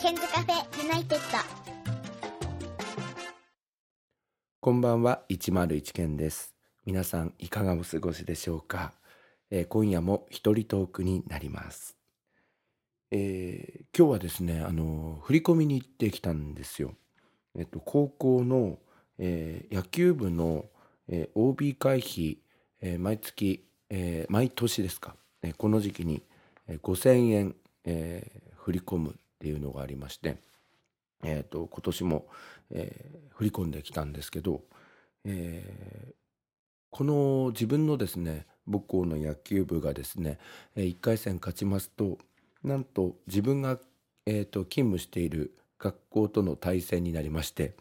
ケンズカフェユナイテッド。こんばんは101件です。皆さんいかがお過ごしでしょうか、えー今夜も一人トークになります、えー今日はですねあの振り込みに行ってきたんですよ。えっと高校の、えー野球部の、えー OB 会費、えー毎月、えー毎年ですか、えーこの時期に、え5000円、えー振り込む。っていうのがありましてえー、と今年も、えー振り込んできたんですけど、えーこの自分のですね母校の野球部がですね、1回戦勝ちますとなんと自分が、えー、と勤務している学校との対戦になりまして、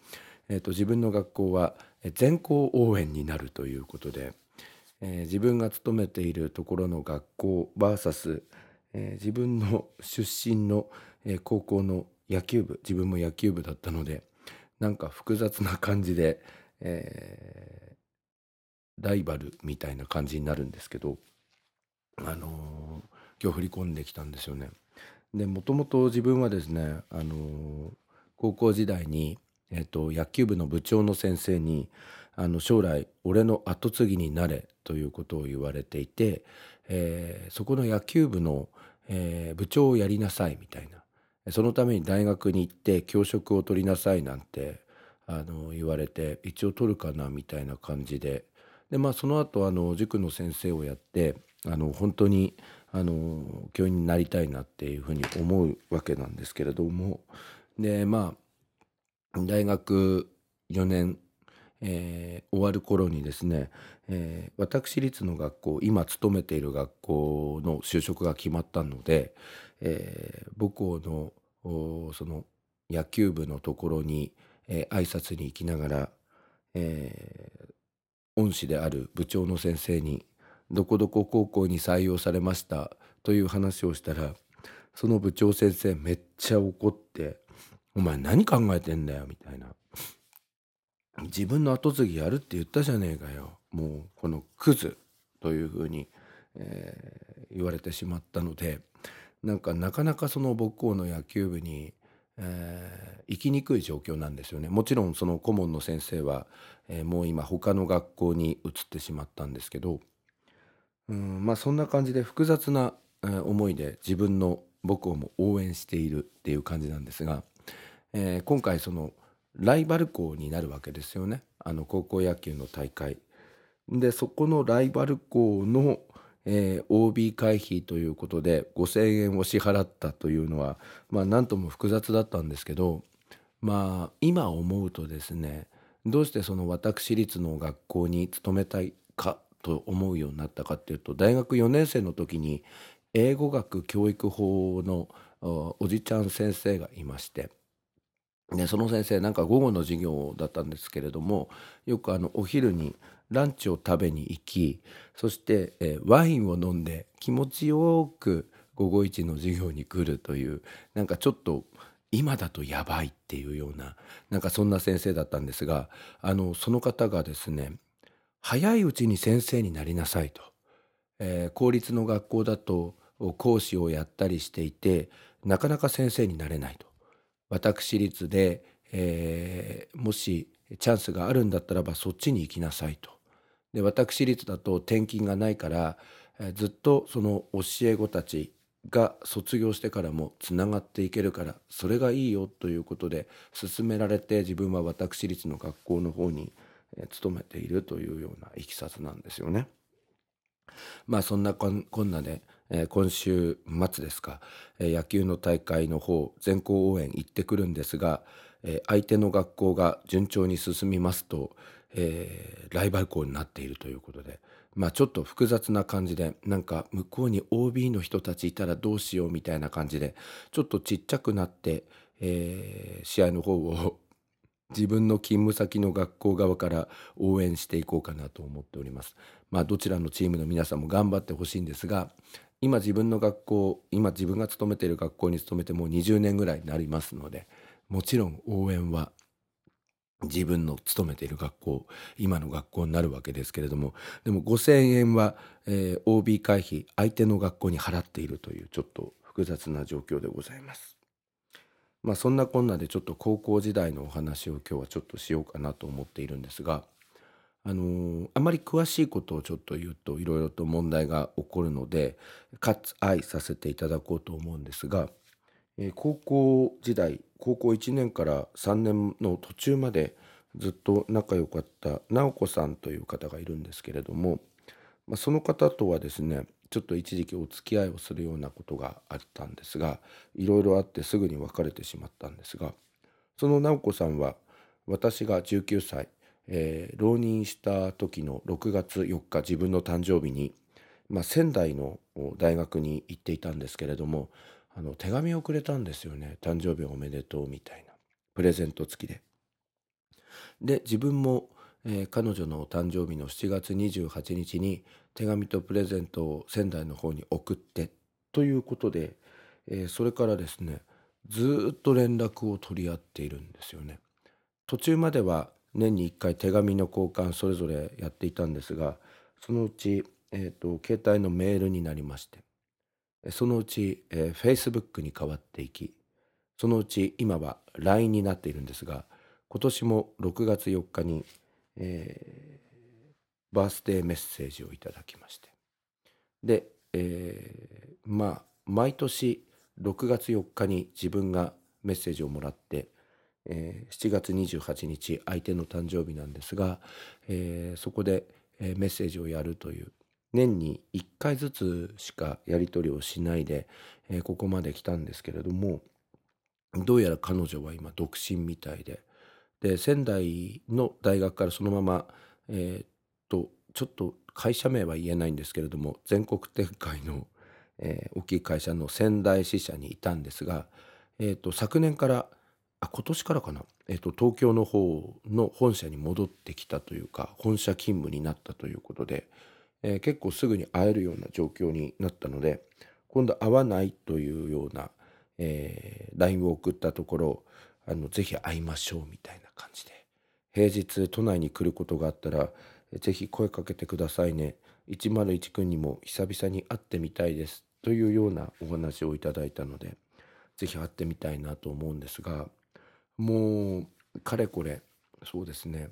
えー、と自分の学校は全校応援になるということで、えー自分が勤めているところの学校 VS、えー自分の出身の、えー高校の野球部自分も野球部だったのでなんか複雑な感じで、えーライバルみたいな感じになるんですけど、あのー今日振り込んできたんですよね。でもともと自分はですね、あのー高校時代に、えー、と野球部の部長の先生にあの将来俺の後継ぎになれということを言われていて、えーそこの野球部の、えー部長をやりなさいみたいなそのために大学に行って教職を取りなさいなんてあの言われて一応取るかなみたいな感じで。でまあその後あの塾の先生をやってあの本当にあの教員になりたいなっていうふうに思うわけなんですけれども。でまあ大学4年、えー終わる頃にですね、えー私立の学校今勤めている学校の就職が決まったので、えー母校のその野球部のところに、えー挨拶に行きながら、えー恩師である部長の先生に「どこどこ高校に採用されました」という話をしたらその部長先生めっちゃ怒って「お前何考えてんだよ」みたいな「自分の後継ぎやるって言ったじゃねえかよもうこのクズ」というふうに、えー言われてしまったのでなんかなかなかその母校の野球部に、えー行きにくい状況なんですよね。もちろんその顧問の先生は、えーもう今他の学校に移ってしまったんですけどうんまあそんな感じで複雑な、えー思いで自分の母校も応援しているっていう感じなんですが、えー今回そのライバル校になるわけですよねあの高校野球の大会。でそこのライバル校の、えー OB 会費ということで5,000円を支払ったというのはまあ何とも複雑だったんですけどまあ今思うとですねどうしてその私立の学校に勤めたいかと思うようになったかっていうと大学4年生の時に英語学教育法のおじちゃん先生がいましてでその先生なんか午後の授業だったんですけれどもよくあのお昼にランチを食べに行きそして、えーワインを飲んで気持ちよく午後一の授業に来るというなんかちょっと今だとやばいっていうようななんかそんな先生だったんですがあのその方がですね早いうちに先生になりなさいと、えー公立の学校だと講師をやったりしていてなかなか先生になれないと。私立で、えーもしチャンスがあるんだったらばそっちに行きなさいと。で私立だと転勤がないから、ずっとその教え子たちが卒業してからもつながっていけるからそれがいいよということで勧められて自分は私立の学校の方に勤めているというようないきさつなんですよね。まあそんなこんこんなで、えー今週末ですか、えー野球の大会の方全校応援行ってくるんですが、えー相手の学校が順調に進みますと、えーライバル校になっているということでまあちょっと複雑な感じでなんか向こうに OB の人たちいたらどうしようみたいな感じでちょっとちっちゃくなって、えー試合の方を 自分の勤務先の学校側から応援していこうかなと思っております。まあどちらのチームの皆さんも頑張ってほしいんですが今自分の学校今自分が勤めている学校に勤めてもう20年ぐらいになりますのでもちろん応援は自分の勤めている学校今の学校になるわけですけれどもでも5,000円は、えー OB 会費相手の学校に払っているというちょっと複雑な状況でございます。まあそんなこんなでちょっと高校時代のお話を今日はちょっとしようかなと思っているんですがあのーあまり詳しいことをちょっと言うといろいろと問題が起こるので割愛させていただこうと思うんですが、え高校時代高校1年から3年の途中までずっと仲良かった直子さんという方がいるんですけれども、まあ、その方とはですねちょっと一時期お付き合いをするようなことがあったんですがいろいろあってすぐに別れてしまったんですがその直子さんは私が19歳、えー浪人した時の6月4日自分の誕生日に、まあ、仙台の大学に行っていたんですけれどもあの手紙をくれたんですよね誕生日おめでとうみたいなプレゼント付きで。で自分も、えー彼女のお誕生日の7月28日に手紙とプレゼントを仙台の方に送ってということで、えーそれからですねずっと連絡を取り合っているんですよね。途中までは年に1回手紙の交換それぞれやっていたんですがそのうち、えー、と携帯のメールになりましてそのうち、えー、Facebook に変わっていきそのうち今は LINE になっているんですが今年も6月4日に、えーバースデーメッセージをいただきまして。で、えーまあ毎年6月4日に自分がメッセージをもらって、えー7月28日相手の誕生日なんですが、えーそこで、えーメッセージをやるという年に1回ずつしかやり取りをしないで、えーここまで来たんですけれどもどうやら彼女は今独身みたいで。で仙台の大学からそのままえーっとちょっと会社名は言えないんですけれども全国展開の、えー大きい会社の仙台支社にいたんですが、えーと昨年からあ今年からかな、えーと東京の方の本社に戻ってきたというか本社勤務になったということで、えー結構すぐに会えるような状況になったので今度会わないというような、えー LINE を送ったところあのぜひ会いましょうみたいな感じで。平日都内に来ることがあったらぜひ声かけてくださいね。101くんにも久々に会ってみたいですというようなお話をいただいたのでぜひ会ってみたいなと思うんですがもうかれこれそうですね。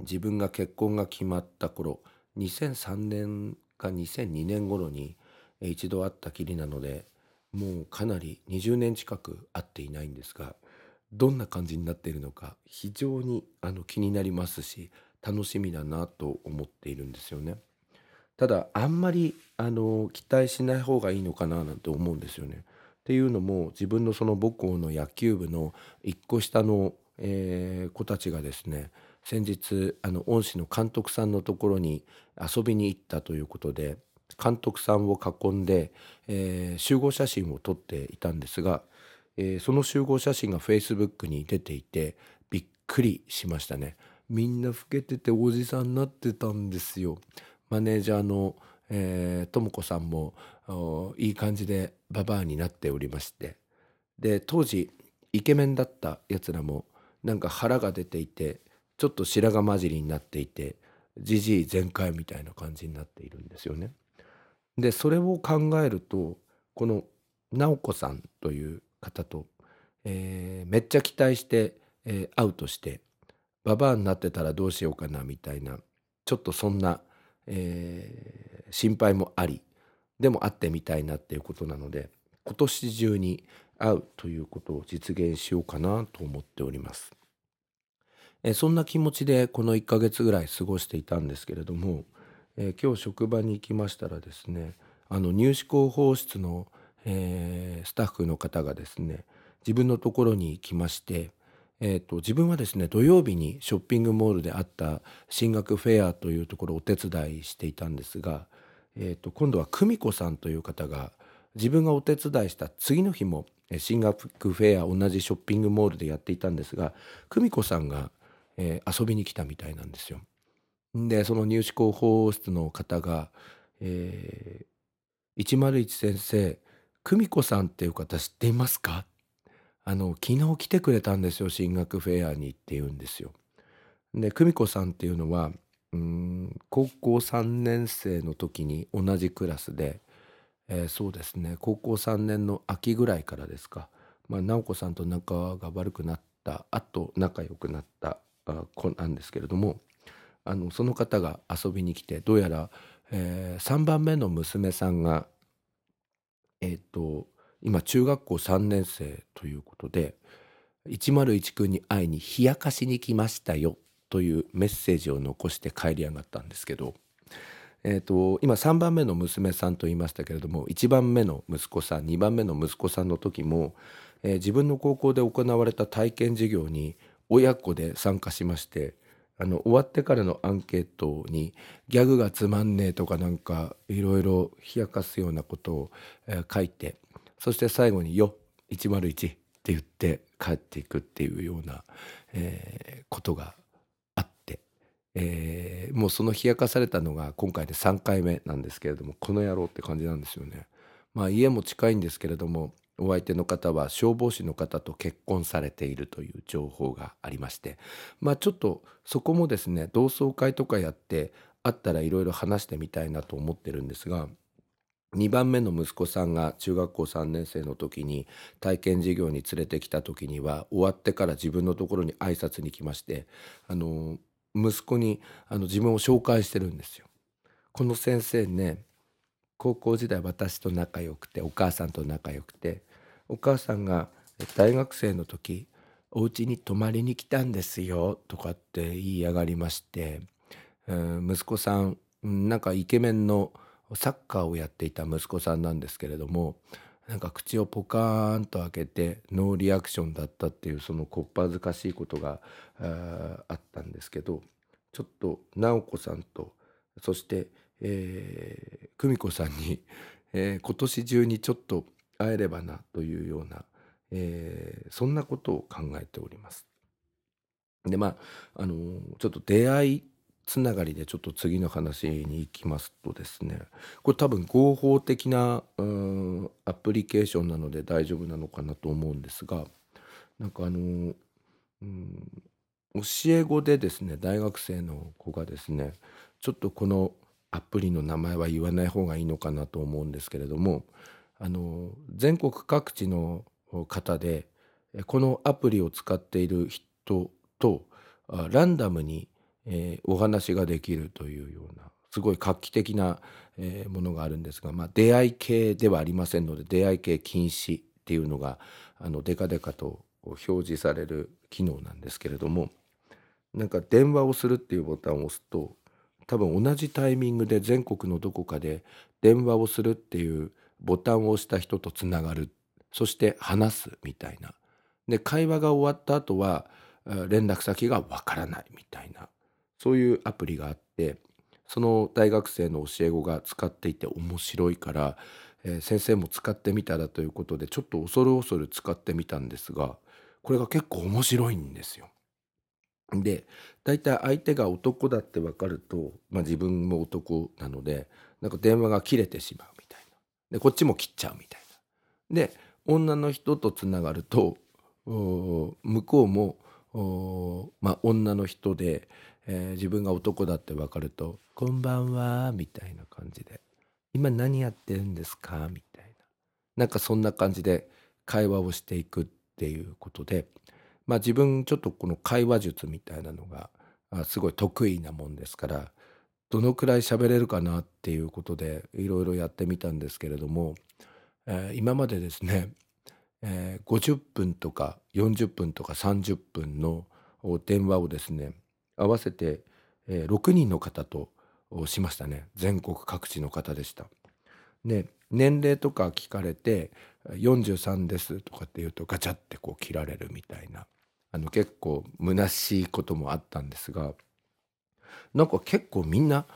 自分が結婚が決まった頃2003年か2002年頃に一度会ったきりなのでもうかなり20年近く会っていないんですがどんな感じになっているのか非常にあの気になりますし楽しみだなと思っているんですよね。ただあんまりあの期待しない方がいいのかななんて思うんですよね。っていうのも自分のその母校の野球部の一個下の、えー子たちがですね先日あの恩師の監督さんのところに遊びに行ったということで監督さんを囲んで、えー集合写真を撮っていたんですが、えーその集合写真が Facebook に出ていてびっくりしましたね。みんな老けてておじさんになってたんですよ。マネージャーのとも子さんもいい感じでババアになっておりましてで当時イケメンだったやつらもなんか腹が出ていてちょっと白髪混じりになっていてじじい全開みたいな感じになっているんですよね。でそれを考えるとこの直子さんという方と、えーめっちゃ期待して、えー会うとしてババアになってたらどうしようかなみたいなちょっとそんな、えー心配もありでも会ってみたいなっていうことなので今年中に会うということを実現しようかなと思っております。えそんな気持ちでこの1ヶ月ぐらい過ごしていたんですけれども、え今日職場に行きましたらですねあの入試広報室の、えースタッフの方がですね自分のところに来まして、えー、と自分はですね土曜日にショッピングモールであった進学フェアというところをお手伝いしていたんですが、えー、と今度は久美子さんという方が自分がお手伝いした次の日も進学フェア同じショッピングモールでやっていたんですが久美子さんが、えー遊びに来たみたいなんですよ。でその入試広報室の方が、えー101先生久美子さんっていう方知っていますか？あの昨日来てくれたんですよ進学フェアにって言うんですよ。で久美子さんっていうのはうん高校3年生の時に同じクラスで、えーそうですね高校3年の秋ぐらいからですかまあ、直子さんと仲が悪くなったあと仲良くなった子なんですけれどもあのその方が遊びに来てどうやら、えー3番目の娘さんがえっ、と今中学校3年生ということで101君に会いに冷やかしに来ましたよというメッセージを残して帰り上がったんですけど、えー、と今3番目の娘さんと言いましたけれども1番目の息子さん2番目の息子さんの時も、えー自分の高校で行われた体験授業に親子で参加しましてあの終わってからのアンケートに「ギャグがつまんねえ」とかなんかいろいろ冷やかすようなことを、えー書いてそして最後に「よ101」って言って帰っていくっていうような、えーことがあって、えーもうその冷やかされたのが今回で3回目なんですけれどもこの野郎って感じなんですよね。まあ家も近いんですけれどもお相手の方は消防士の方と結婚されているという情報がありましてまあちょっとそこもですね同窓会とかやってあったらいろいろ話してみたいなと思ってるんですが2番目の息子さんが中学校3年生の時に体験授業に連れてきた時には終わってから自分のところに挨拶に来ましてあの息子にあの自分を紹介してるんですよ。この先生ね高校時代私と仲良くてお母さんと仲良くてお母さんが大学生の時お家に泊まりに来たんですよとかって言いやがりまして、うん息子さんうんなんかイケメンのサッカーをやっていた息子さんなんですけれどもなんか口をポカーンと開けてノーリアクションだったっていうそのこっぱずかしいことがああったんですけどちょっと直子さんとそして、えー久美子さんに、えー今年中にちょっと会えればなというような、えーそんなことを考えております。でまああのーちょっと出会いつながりでちょっと次の話に行きますとですねこれ多分合法的なうんアプリケーションなので大丈夫なのかなと思うんですがなんかあのーうん教え子でですね大学生の子がですねちょっとこのアプリの名前は言わない方がいいのかなと思うんですけれどもあの全国各地の方でこのアプリを使っている人とランダムに、えお話ができるというようなすごい画期的な、えものがあるんですが、まあ、出会い系ではありませんので出会い系禁止っていうのがあのデカデカと表示される機能なんですけれどもなんか電話をするっていうボタンを押すと多分同じタイミングで全国のどこかで電話をするっていうボタンを押した人とつながる。そして話すみたいな。で会話が終わった後は連絡先がわからないみたいな。そういうアプリがあってその大学生の教え子が使っていて面白いから、えー先生も使ってみたらということでちょっと恐る恐る使ってみたんですがこれが結構面白いんですよ。で大体相手が男だって分かると、まあ、自分も男なのでなんか電話が切れてしまうみたいな。でこっちも切っちゃうみたいな。で女の人とつながると向こうもまあ、女の人で、えー自分が男だって分かると「こんばんは」みたいな感じで「今何やってるんですか?」みたいな。なんかそんな感じで会話をしていくっていうことでまあ自分ちょっとこの会話術みたいなのがすごい得意なもんですからどのくらい喋れるかなっていうことでいろいろやってみたんですけれども、えー今までですね、えー50分とか40分とか30分の電話をですね合わせて、6人の方としましたね全国各地の方でした。で年齢とか聞かれて「43です」とかって言うとガチャってこう切られるみたいなあの結構虚しいこともあったんですがなんか結構みんな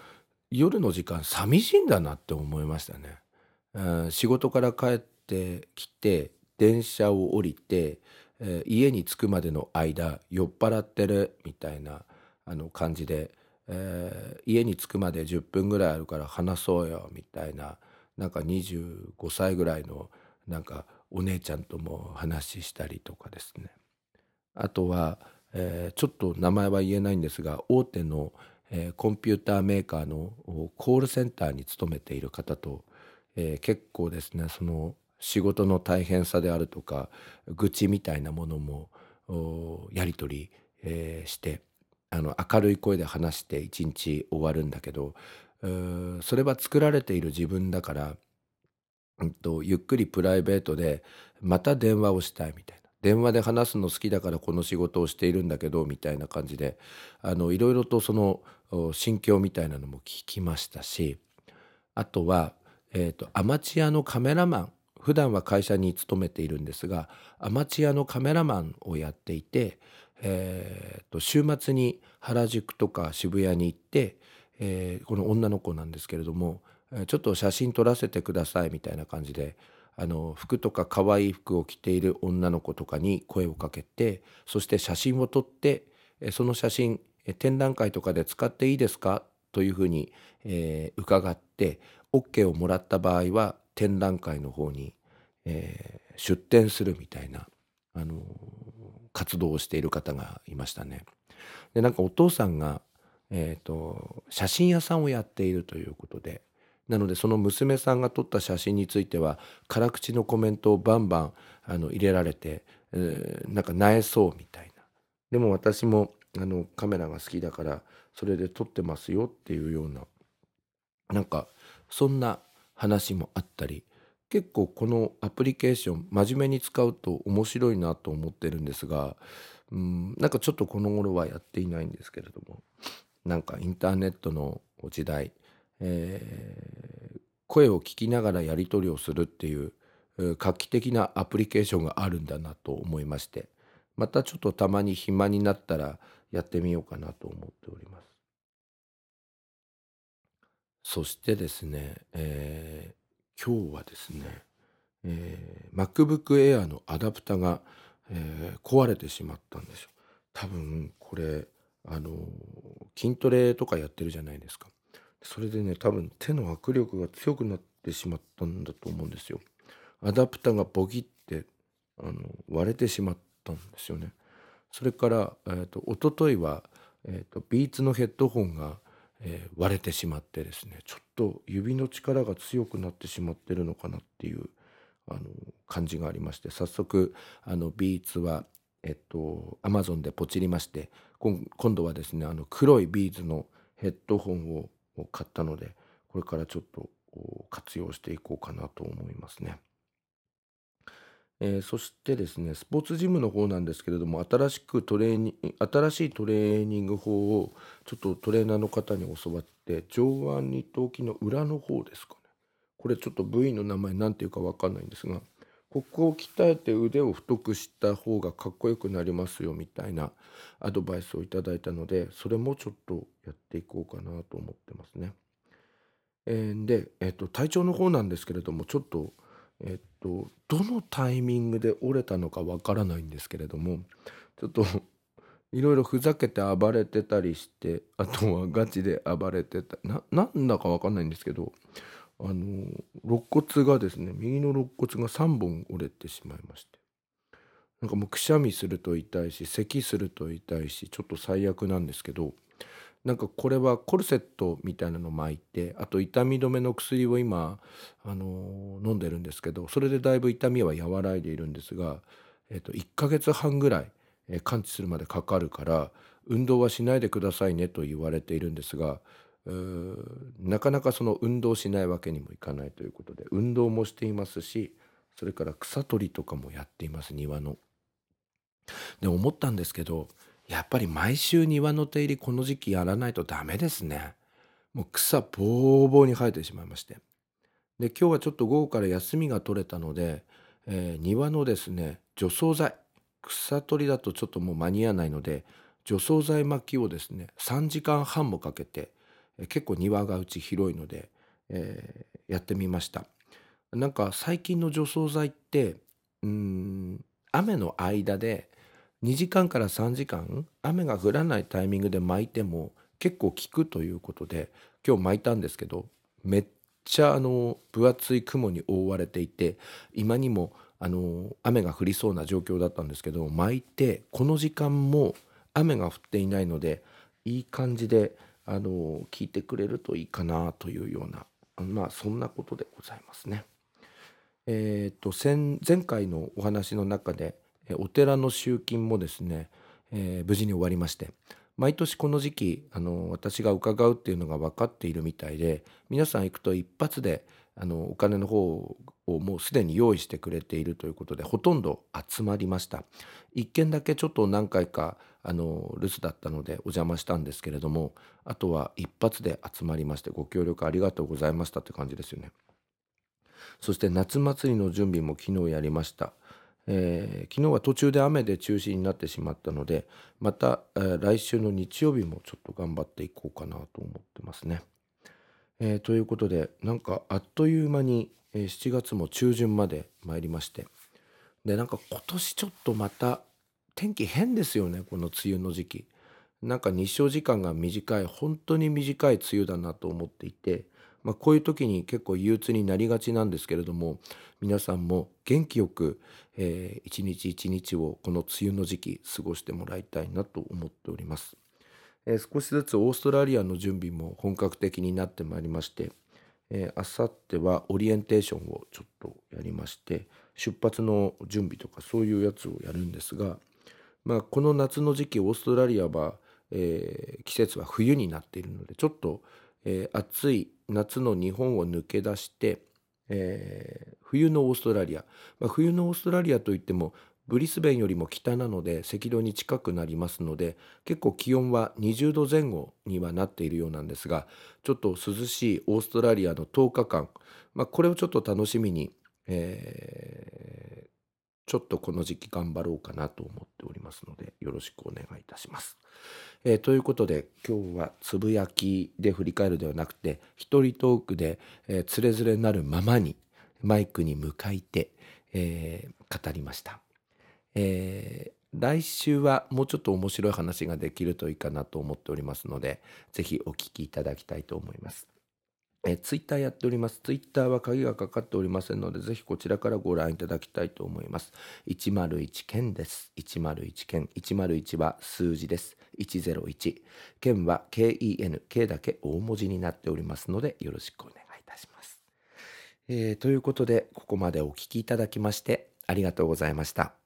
夜の時間寂しいんだなって思いましたね。うん仕事から帰ってきて電車を降りて、えー家に着くまでの間酔っ払ってるみたいなあの感じで、えー家に着くまで10分ぐらいあるから話そうよみたいななんか25歳ぐらいのなんかお姉ちゃんとも話したりとかですね。あとは、えーちょっと名前は言えないんですが大手の、えーコンピューターメーカーのコールセンターに勤めている方と、えー結構ですねその仕事の大変さであるとか愚痴みたいなものもやり取り、えー、してあの明るい声で話して一日終わるんだけどそれは作られている自分だから、うんと、ゆっくりプライベートでまた電話をしたいみたいな。電話で話すの好きだからこの仕事をしているんだけどみたいな感じでいろいろとその心境みたいなのも聞きましたしあとは、えーとアマチュアのカメラマン普段は会社に勤めているんですがアマチュアのカメラマンをやっていて、えー、と週末に原宿とか渋谷に行って、えー、この女の子なんですけれどもちょっと写真撮らせてくださいみたいな感じであの服とか可愛い服を着ている女の子とかに声をかけてそして写真を撮ってその写真展覧会とかで使っていいですか？というふうに、えー、伺って OK をもらった場合は展覧会の方に、えー、出展するみたいな、あのー、活動をしている方がいましたね。でなんかお父さんが、えーと、写真屋さんをやっているということでなのでその娘さんが撮った写真については辛口のコメントをバンバンあの入れられて、えー、なんかなえそうみたいな。でも私もあのカメラが好きだからそれで撮ってますよっていうようななんかそんな話もあったり結構このアプリケーション真面目に使うと面白いなと思ってるんですがうんなんかちょっとこの頃はやっていないんですけれどもなんかインターネットの時代、えー、声を聞きながらやり取りをするっていう画期的なアプリケーションがあるんだなと思いましてまたちょっとたまに暇になったらやってみようかなと思っております。そしてですね、えー、今日はですね、えー、MacBook Air のアダプタが、えー、壊れてしまったんですよ。多分これあの筋トレとかやってるじゃないですか。それでね多分手の握力が強くなってしまったんだと思うんですよ。アダプタがボキってあの割れてしまったんですよね。それから、えーと、と一昨日は、えーと、と Beats のヘッドホンがえー、割れてしまってですねちょっと指の力が強くなってしまってるのかなっていうあの感じがありまして早速あの Beats はえっとアマゾンでポチりまして今度はですねあの黒い Beats のヘッドホンをを買ったのでこれからちょっと活用していこうかなと思いますね。えー、そしてですねスポーツジムの方なんですけれども新しくトレーニ新しいトレーニング法をちょっとトレーナーの方に教わって上腕二頭筋の裏の方ですかねこれちょっと部位の名前何ていうか分かんないんですがここを鍛えて腕を太くした方がかっこよくなりますよみたいなアドバイスをいただいたのでそれもちょっとやっていこうかなと思ってますね。えー、で、えーと体調の方なんですけれどもちょっとえっとどのタイミングで折れたのかわからないんですけれどもちょっといろいろふざけて暴れてたりしてあとはガチで暴れてたななんだかわかんないんですけどあの肋骨がですね右の肋骨が3本折れてしまいまして。なんかもうくしゃみすると痛いし咳すると痛いしちょっと最悪なんですけどなんかこれはコルセットみたいなの巻いてあと痛み止めの薬を今、あの飲んでるんですけどそれでだいぶ痛みは和らいでいるんですが、えー、と1ヶ月半ぐらい、え完治するまでかかるから運動はしないでくださいねと言われているんですがなかなかその運動しないわけにもいかないということで運動もしていますしそれから草取りとかもやっています庭の。で思ったんですけどやっぱり毎週庭の手入れこの時期やらないとダメですね。もう草ぼうぼうに生えてしまいまして。で今日はちょっと午後から休みが取れたので、えー、庭のですね除草剤草取りだとちょっともう間に合わないので除草剤巻きをですね3時間半もかけて、結構庭がうち広いので、えー、やってみました。なんか最近の除草剤ってうん雨の間で2時間から3時間雨が降らないタイミングで巻いても結構効くということで今日巻いたんですけどめっちゃあの分厚い雲に覆われていて今にもあの雨が降りそうな状況だったんですけど巻いてこの時間も雨が降っていないのでいい感じであの聞いてくれるといいかなというようなまあそんなことでございますね。えー、と前回のお話の中でお寺の集金もですね、えー無事に終わりまして毎年この時期あの私が伺うっていうのが分かっているみたいで皆さん行くと一発であのお金の方をもうすでに用意してくれているということでほとんど集まりました。一件だけちょっと何回かあの留守だったのでお邪魔したんですけれどもあとは一発で集まりましてご協力ありがとうございましたって感じですよね。そして夏祭りの準備も昨日やりました。えー昨日は途中で雨で中止になってしまったのでまた、えー来週の日曜日もちょっと頑張っていこうかなと思ってますね。えーということでなんかあっという間に、えー7月も中旬まで参りましてでなんか今年ちょっとまた天気変ですよねこの梅雨の時期。なんか日照時間が短い本当に短い梅雨だなと思っていて、まあ、こういう時に結構憂鬱になりがちなんですけれども皆さんも元気よく、えー一日一日をこの梅雨の時期過ごしてもらいたいなと思っております。え少しずつオーストラリアの準備も本格的になってまいりまして、えー、あさってはオリエンテーションをちょっとやりまして出発の準備とかそういうやつをやるんですが、まあ、この夏の時期オーストラリアは、えー季節は冬になっているのでちょっと、えー暑い夏の日本を抜け出して、えー冬のオーストラリア、まあ、冬のオーストラリアといってもブリスベンよりも北なので赤道に近くなりますので結構気温は20度前後にはなっているようなんですがちょっと涼しいオーストラリアの10日間、まあ、これをちょっと楽しみに、えーちょっとこの時期頑張ろうかなと思っておりますのでよろしくお願いいたします。えーということで今日はつぶやきで振り返るではなくて一人トークで、えー、つれづれなるままにマイクに向かいて、えー語りました。えー来週はもうちょっと面白い話ができるといいかなと思っておりますのでぜひお聞きいただきたいと思います。えー、ツイッターやっております。ツイッターは鍵がかかっておりませんので、ぜひこちらからご覧いただきたいと思います。101件です。101件。101は数字です。101。件は KEN。K だけ大文字になっておりますので、よろしくお願いいたします。えーということで、ここまでお聞きいただきまして、ありがとうございました。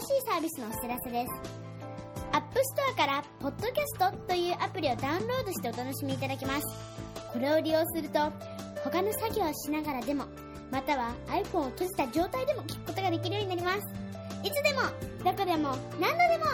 新しいサービスのお知らせです。 App Store から「ポッドキャスト」というアプリをダウンロードしてお楽しみいただけます。これを利用すると他の作業をしながらでもまたは iPhone を閉じた状態でも聞くことができるようになります。いつでもどこでも何度でも